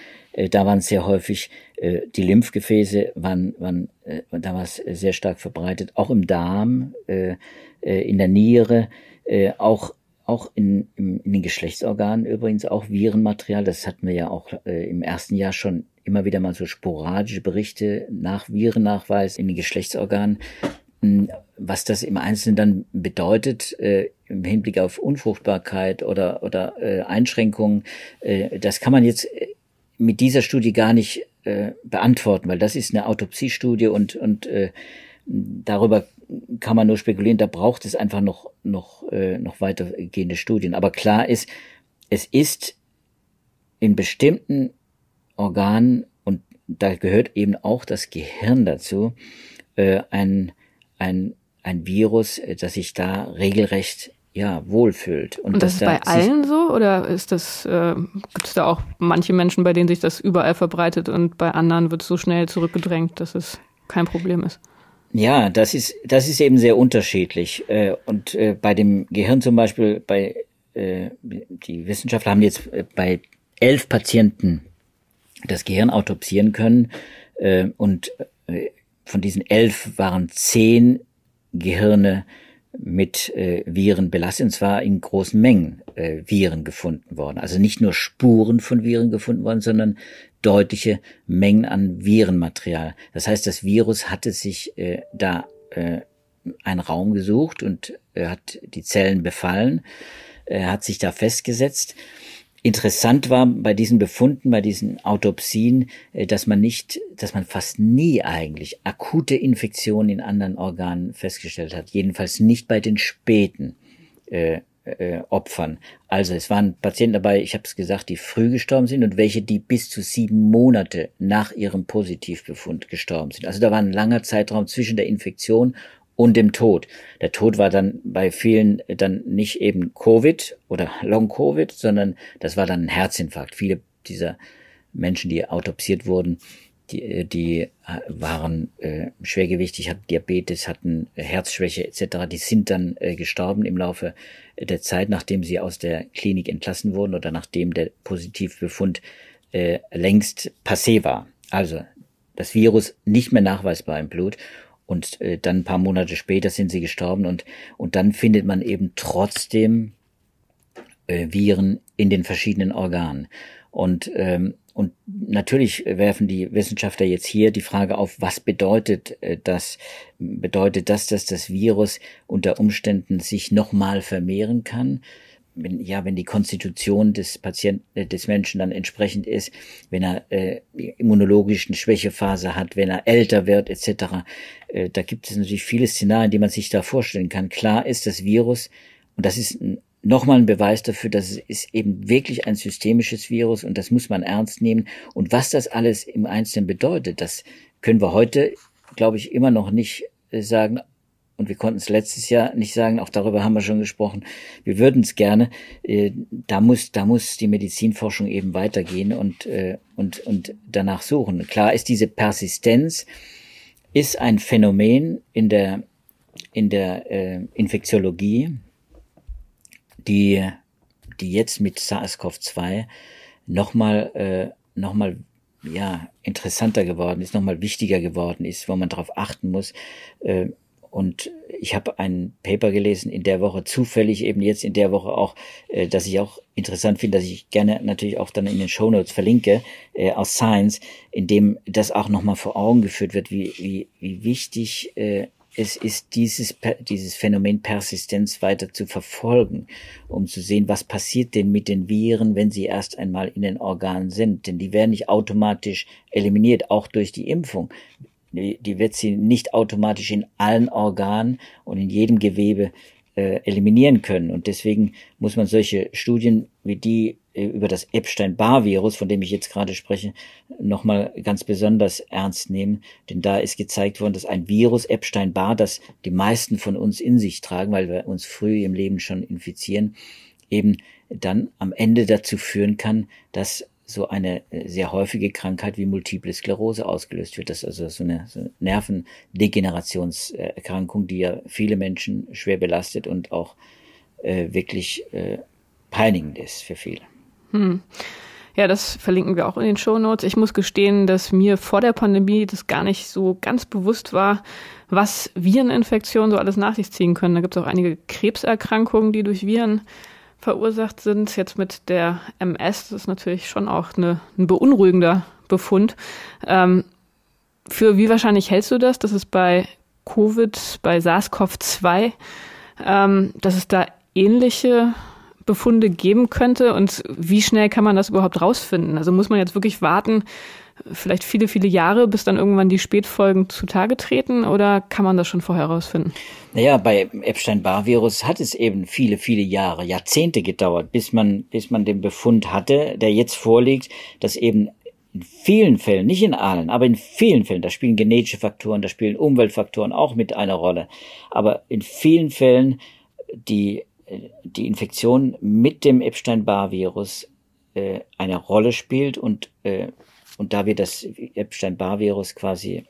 da waren sehr häufig äh, die Lymphgefäße, waren, waren äh, da war es sehr stark verbreitet, auch im Darm, äh, äh, in der Niere, äh, auch auch in, in, den Geschlechtsorganen übrigens auch Virenmaterial. Das hatten wir ja auch äh, im ersten Jahr schon immer wieder mal so sporadische Berichte nach Virennachweis in den Geschlechtsorganen. Hm, was das im Einzelnen dann bedeutet äh, im Hinblick auf Unfruchtbarkeit oder, oder äh, Einschränkungen, äh, das kann man jetzt äh, mit dieser Studie gar nicht äh, beantworten, weil das ist eine Autopsiestudie und, und äh, darüber kann man nur spekulieren, da braucht es einfach noch, noch, äh, noch weitergehende Studien. Aber klar ist, es ist in bestimmten Organen, und da gehört eben auch das Gehirn dazu, äh, ein, ein, ein Virus, äh, das sich da regelrecht ja, wohlfühlt. Und, und das ist bei allen so oder ist das, äh, gibt es da auch manche Menschen, bei denen sich das überall verbreitet und bei anderen wird es so schnell zurückgedrängt, dass es kein Problem ist? Ja, das ist, das ist eben sehr unterschiedlich. Äh, und äh, bei dem Gehirn zum Beispiel, bei äh, die Wissenschaftler haben jetzt bei elf Patienten das Gehirn autopsieren können und von diesen elf waren zehn Gehirne mit äh, Viren belastet, und zwar in großen Mengen äh, Viren gefunden worden. Also nicht nur Spuren von Viren gefunden worden, sondern deutliche Mengen an Virenmaterial. Das heißt, das Virus hatte sich äh, da äh, einen Raum gesucht und äh, hat die Zellen befallen, äh, hat sich da festgesetzt Interessant war bei diesen Befunden, bei diesen Autopsien, äh, dass man nicht, dass man fast nie eigentlich akute Infektionen in anderen Organen festgestellt hat. Jedenfalls nicht bei den späten äh, äh, Opfern. Also es waren Patienten dabei, ich habe es gesagt, die früh gestorben sind und welche, die bis zu sieben Monate nach ihrem Positivbefund gestorben sind. Also da war ein langer Zeitraum zwischen der Infektion und dem Tod. Der Tod war dann bei vielen dann nicht eben Covid oder Long-Covid, sondern das war dann ein Herzinfarkt. Viele dieser Menschen, die autopsiert wurden, die, die waren äh, schwergewichtig, hatten Diabetes, hatten Herzschwäche etc. Die sind dann äh, gestorben im Laufe der Zeit, nachdem sie aus der Klinik entlassen wurden oder nachdem der Positivbefund äh, längst passé war. Also das Virus nicht mehr nachweisbar im Blut und äh, dann ein paar Monate später sind sie gestorben und, und dann findet man eben trotzdem äh, Viren in den verschiedenen Organen. Und, ähm, und natürlich werfen die Wissenschaftler jetzt hier die Frage auf, was bedeutet äh, das? Bedeutet das, dass das Virus unter Umständen sich nochmal vermehren kann? Wenn, ja, wenn die Konstitution des Patienten, äh, des Menschen dann entsprechend ist, wenn er äh, immunologischen Schwächephase hat, wenn er älter wird, etc. Äh, da gibt es natürlich viele Szenarien, die man sich da vorstellen kann. Klar ist das Virus, und das ist nochmal ein Beweis dafür, dass es eben wirklich ein systemisches Virus und das muss man ernst nehmen. Und was das alles im Einzelnen bedeutet, das können wir heute, glaube ich, immer noch nicht äh, sagen, und wir konnten es letztes Jahr nicht sagen, auch darüber haben wir schon gesprochen, wir würden es gerne, äh, da muss, da muss die Medizinforschung eben weitergehen und, äh, und, und danach suchen. Klar ist diese Persistenz, ist ein Phänomen in der, in der äh, Infektiologie, die, die jetzt mit SARS-CoV-2 nochmal, äh, nochmal ja interessanter geworden ist, nochmal wichtiger geworden ist, wo man darauf achten muss. Äh, und ich habe ein Paper gelesen in der Woche, zufällig eben jetzt in der Woche auch, äh, dass ich auch interessant finde, dass ich gerne natürlich auch dann in den Show Notes verlinke, äh, aus Science, in dem das auch nochmal vor Augen geführt wird, wie, wie, wie wichtig äh, es ist, dieses, dieses Phänomen Persistenz weiter zu verfolgen, um zu sehen, was passiert denn mit den Viren, wenn sie erst einmal in den Organen sind. Denn die werden nicht automatisch eliminiert, auch durch die Impfung. Die, die wird sie nicht automatisch in allen Organen und in jedem Gewebe äh, eliminieren können. Und deswegen muss man solche Studien wie die äh, über das Epstein-Barr-Virus, von dem ich jetzt gerade spreche, nochmal ganz besonders ernst nehmen. Denn da ist gezeigt worden, dass ein Virus Epstein-Barr, das die meisten von uns in sich tragen, weil wir uns früh im Leben schon infizieren, eben dann am Ende dazu führen kann, dass so eine äh, sehr häufige Krankheit wie Multiple Sklerose ausgelöst wird. Das ist also so eine, so eine Nervendegenerationserkrankung, die ja viele Menschen schwer belastet und auch äh, wirklich äh, peinigend ist für viele. Hm. Ja, das verlinken wir auch in den Show Notes. Ich muss gestehen, dass mir vor der Pandemie das gar nicht so ganz bewusst war, was Vireninfektionen so alles nach sich ziehen können. Da gibt es auch einige Krebserkrankungen, die durch Viren verursacht sind. Jetzt mit der MS, das ist natürlich schon auch eine, ein beunruhigender Befund. Ähm, für wie wahrscheinlich hältst du das, dass es bei Covid, bei SARS-CoV-2, ähm, dass es da ähnliche Befunde geben könnte und wie schnell kann man das überhaupt rausfinden? Also muss man jetzt wirklich warten, vielleicht viele, viele Jahre, bis dann irgendwann die Spätfolgen zutage treten oder kann man das schon vorher rausfinden? Naja, bei Epstein-Barr-Virus hat es eben viele, viele Jahre, Jahrzehnte gedauert, bis man, bis man den Befund hatte, der jetzt vorliegt, dass eben in vielen Fällen, nicht in allen, aber in vielen Fällen, da spielen genetische Faktoren, da spielen Umweltfaktoren auch mit einer Rolle, aber in vielen Fällen die, die Infektion mit dem Epstein-Barr-Virus äh, eine Rolle spielt und äh, und da wir das Epstein-Barr-Virus quasi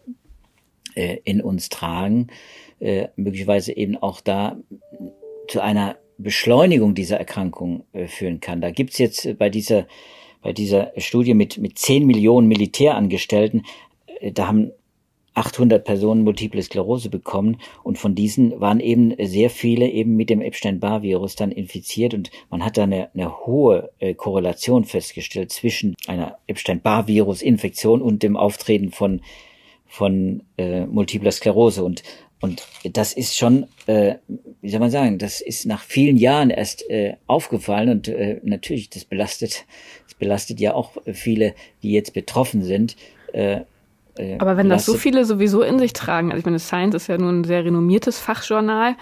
äh, in uns tragen, äh, möglicherweise eben auch da zu einer Beschleunigung dieser Erkrankung äh, führen kann. Da gibt's jetzt bei dieser, bei dieser Studie mit, mit 10 Millionen Militärangestellten, äh, da haben 800 Personen Multiple Sklerose bekommen und von diesen waren eben sehr viele eben mit dem Epstein-Barr-Virus dann infiziert und man hat da eine, eine hohe äh, Korrelation festgestellt zwischen einer Epstein-Barr-Virus-Infektion und dem Auftreten von von äh, multipler Sklerose und und das ist schon, äh, wie soll man sagen, das ist nach vielen Jahren erst äh, aufgefallen und äh, natürlich, das belastet, das belastet ja auch viele, die jetzt betroffen sind. Äh, äh, aber wenn das so viele sowieso in sich tragen, also ich meine, Science ist ja nun ein sehr renommiertes Fachjournal,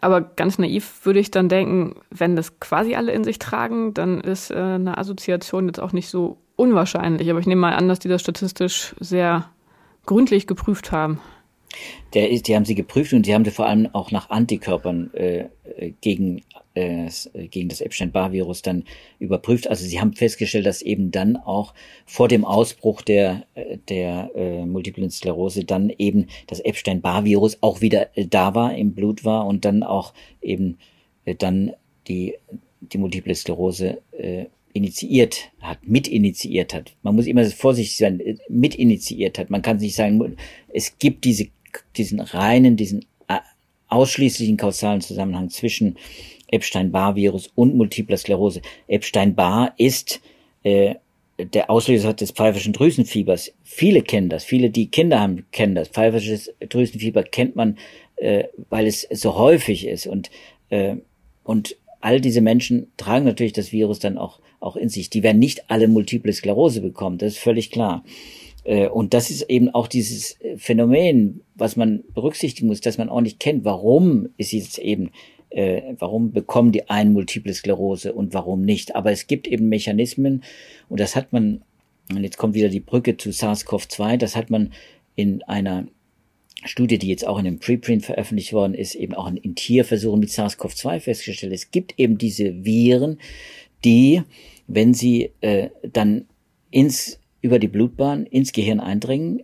aber ganz naiv würde ich dann denken, wenn das quasi alle in sich tragen, dann ist äh, eine Assoziation jetzt auch nicht so unwahrscheinlich. Aber ich nehme mal an, dass die das statistisch sehr gründlich geprüft haben. Der ist, die haben sie geprüft und die haben sie vor allem auch nach Antikörpern äh, gegen, äh, gegen das Epstein-Barr-Virus dann überprüft. Also sie haben festgestellt, dass eben dann auch vor dem Ausbruch der, der äh, Multiplen Sklerose dann eben das Epstein-Barr-Virus auch wieder äh, da war, im Blut war und dann auch eben äh, dann die, die Multiple Sklerose äh, initiiert hat, mitinitiiert hat. Man muss immer vorsichtig sein, äh, mitinitiiert hat. Man kann nicht sagen, es gibt diese diesen reinen, diesen äh, ausschließlichen kausalen Zusammenhang zwischen Epstein-Barr-Virus und Multipler Sklerose. Epstein-Barr ist äh, der Auslöser des pfeifischen Drüsenfiebers. Viele kennen das, viele, die Kinder haben, kennen das. Pfeifisches Drüsenfieber kennt man, äh, weil es so häufig ist. Und, äh, und all diese Menschen tragen natürlich das Virus dann auch, auch in sich. Die werden nicht alle Multiple Sklerose bekommen, das ist völlig klar. Äh, und das ist eben auch dieses äh, Phänomen, was man berücksichtigen muss, dass man auch nicht kennt, warum ist jetzt eben, äh, warum bekommen die einen Multiple Sklerose und warum nicht. Aber es gibt eben Mechanismen und das hat man, und jetzt kommt wieder die Brücke zu SARS-CoV-2, das hat man in einer Studie, die jetzt auch in einem Preprint veröffentlicht worden ist, eben auch in Tierversuchen mit SARS-CoV-2 festgestellt. Es gibt eben diese Viren, die, wenn sie äh, dann ins über die Blutbahn ins Gehirn eindringen.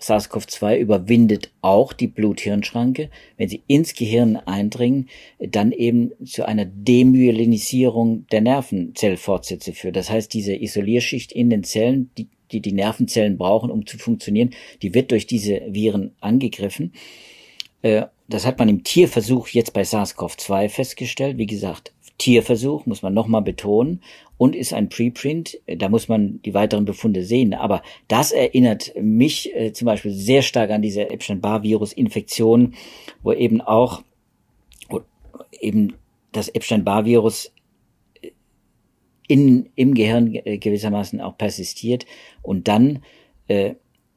SARS-CoV-2 überwindet auch die Blut-Hirn-Schranke. Wenn sie ins Gehirn eindringen, dann eben zu einer Demyelinisierung der Nervenzellfortsätze führt. Das heißt, diese Isolierschicht in den Zellen, die die die Nervenzellen brauchen, um zu funktionieren, die wird durch diese Viren angegriffen. Äh, das hat man im Tierversuch jetzt bei SARS-CoV-2 festgestellt. Wie gesagt, Tierversuch, muss man nochmal betonen, und ist ein Preprint. Da muss man die weiteren Befunde sehen. Aber das erinnert mich äh, zum Beispiel sehr stark an diese Epstein-Barr-Virus-Infektion, wo eben auch wo eben das Epstein-Barr-Virus äh, in, im Gehirn äh, gewissermaßen auch persistiert und dann äh,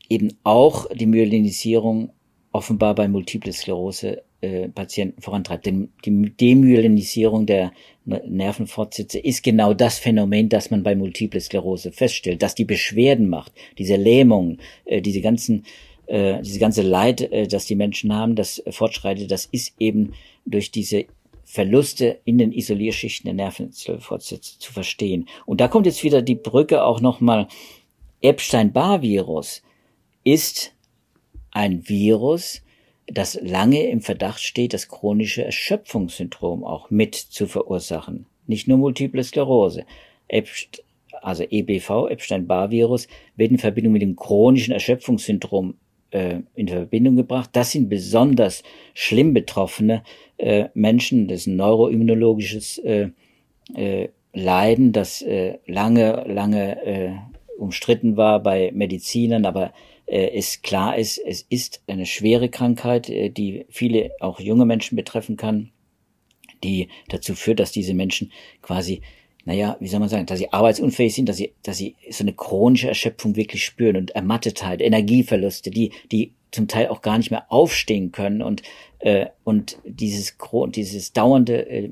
eben auch die Myelinisierung offenbar bei Multiple Sklerose äh, Patienten vorantreibt. Denn die Demyelinisierung der Nervenfortsätze ist genau das Phänomen, das man bei Multiple Sklerose feststellt, dass die Beschwerden macht, diese Lähmung, äh, diese ganzen äh, diese ganze Leid, äh, das die Menschen haben, das fortschreitet, das ist eben durch diese Verluste in den Isolierschichten der Nervenfortsätze zu verstehen. Und da kommt jetzt wieder die Brücke auch nochmal. Epstein-Barr-Virus ist ein Virus, das lange im Verdacht steht, das chronische Erschöpfungssyndrom auch mit zu verursachen. Nicht nur Multiple Sklerose. Epst also EBV, Epstein-Barr-Virus, wird in Verbindung mit dem chronischen Erschöpfungssyndrom äh, in Verbindung gebracht. Das sind besonders schlimm betroffene äh, Menschen. Das ist ein neuroimmunologisches äh, äh, Leiden, das äh, lange, lange äh, umstritten war bei Medizinern, aber es klar ist, es ist eine schwere Krankheit, äh, die viele auch junge Menschen betreffen kann, die dazu führt, dass diese Menschen quasi naja, wie soll man sagen, dass sie arbeitsunfähig sind, dass sie, dass sie so eine chronische Erschöpfung wirklich spüren und Ermattetheit, Energieverluste, die, die zum Teil auch gar nicht mehr aufstehen können und, äh, und dieses, dieses dauernde äh,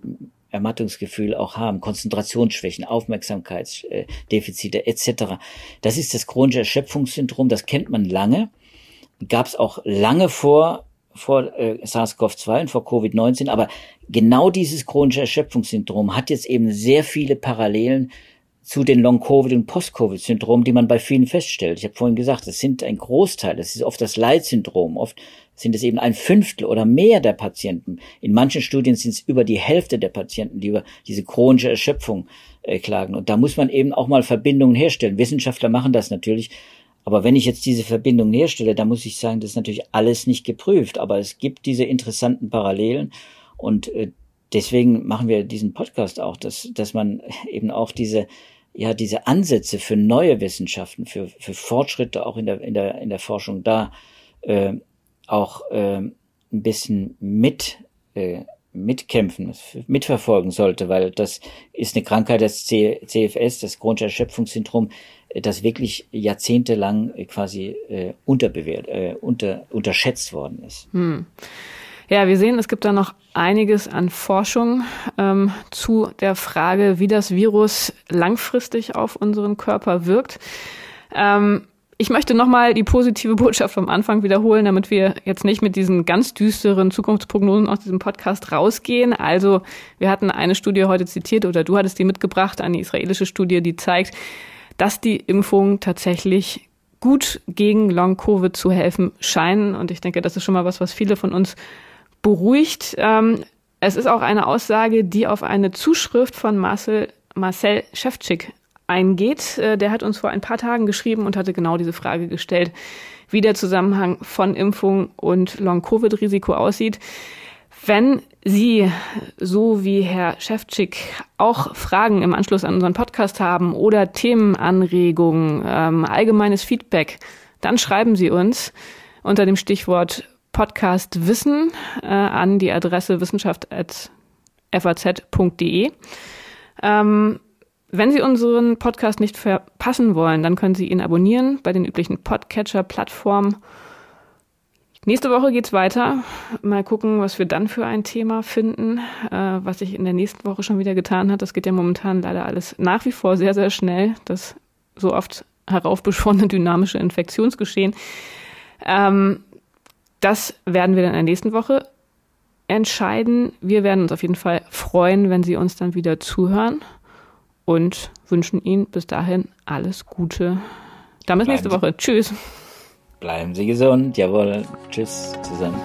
Ermattungsgefühl auch haben, Konzentrationsschwächen, Aufmerksamkeitsdefizite etc. Das ist das chronische Erschöpfungssyndrom, das kennt man lange, gab es auch lange vor vor äh, SARS-CoV-2 und vor Covid-19, aber genau dieses chronische Erschöpfungssyndrom hat jetzt eben sehr viele Parallelen zu den Long-Covid- und Post-Covid-Syndromen, die man bei vielen feststellt. Ich habe vorhin gesagt, das sind ein Großteil, das ist oft das Leitsyndrom, oft sind es eben ein Fünftel oder mehr der Patienten. In manchen Studien sind es über die Hälfte der Patienten, die über diese chronische Erschöpfung äh, klagen. Und da muss man eben auch mal Verbindungen herstellen. Wissenschaftler machen das natürlich. Aber wenn ich jetzt diese Verbindungen herstelle, dann muss ich sagen, das ist natürlich alles nicht geprüft. Aber es gibt diese interessanten Parallelen. Und äh, deswegen machen wir diesen Podcast auch, dass, dass man eben auch diese ja diese Ansätze für neue Wissenschaften, für, für Fortschritte auch in der, in der, in der Forschung da äh, auch äh, ein bisschen mit äh, mitkämpfen, mitverfolgen sollte, weil das ist eine Krankheit des CFS, das chronische Erschöpfungssyndrom, das wirklich jahrzehntelang quasi äh, unterbewehrt, äh, unter, unterschätzt worden ist. Hm. Ja, wir sehen, es gibt da noch einiges an Forschung ähm, zu der Frage, wie das Virus langfristig auf unseren Körper wirkt. Ähm, ich möchte nochmal die positive Botschaft vom Anfang wiederholen, damit wir jetzt nicht mit diesen ganz düsteren Zukunftsprognosen aus diesem Podcast rausgehen. Also, wir hatten eine Studie heute zitiert oder du hattest die mitgebracht, eine israelische Studie, die zeigt, dass die Impfungen tatsächlich gut gegen Long-Covid zu helfen scheinen. Und ich denke, das ist schon mal was, was viele von uns beruhigt. Ähm, es ist auch eine Aussage, die auf eine Zuschrift von Marcel, Marcel Schäfczyk eingeht. Äh, der hat uns vor ein paar Tagen geschrieben und hatte genau diese Frage gestellt, wie der Zusammenhang von Impfung und Long-Covid-Risiko aussieht. Wenn Sie, so wie Herr Schäfczyk, auch Fragen im Anschluss an unseren Podcast haben oder Themenanregungen, ähm, allgemeines Feedback, dann schreiben Sie uns unter dem Stichwort Podcast Wissen äh, an die Adresse wissenschaft.faz.de. Ähm, wenn Sie unseren Podcast nicht verpassen wollen, dann können Sie ihn abonnieren bei den üblichen Podcatcher-Plattformen. Nächste Woche geht's weiter. Mal gucken, was wir dann für ein Thema finden, äh, was sich in der nächsten Woche schon wieder getan hat. Das geht ja momentan leider alles nach wie vor sehr, sehr schnell. Das so oft heraufbeschworene dynamische Infektionsgeschehen. Ähm, das werden wir dann in der nächsten Woche entscheiden. Wir werden uns auf jeden Fall freuen, wenn Sie uns dann wieder zuhören und wünschen Ihnen bis dahin alles Gute. Dann bis nächste Woche. Tschüss. Bleiben Sie gesund. Jawohl. Tschüss zusammen.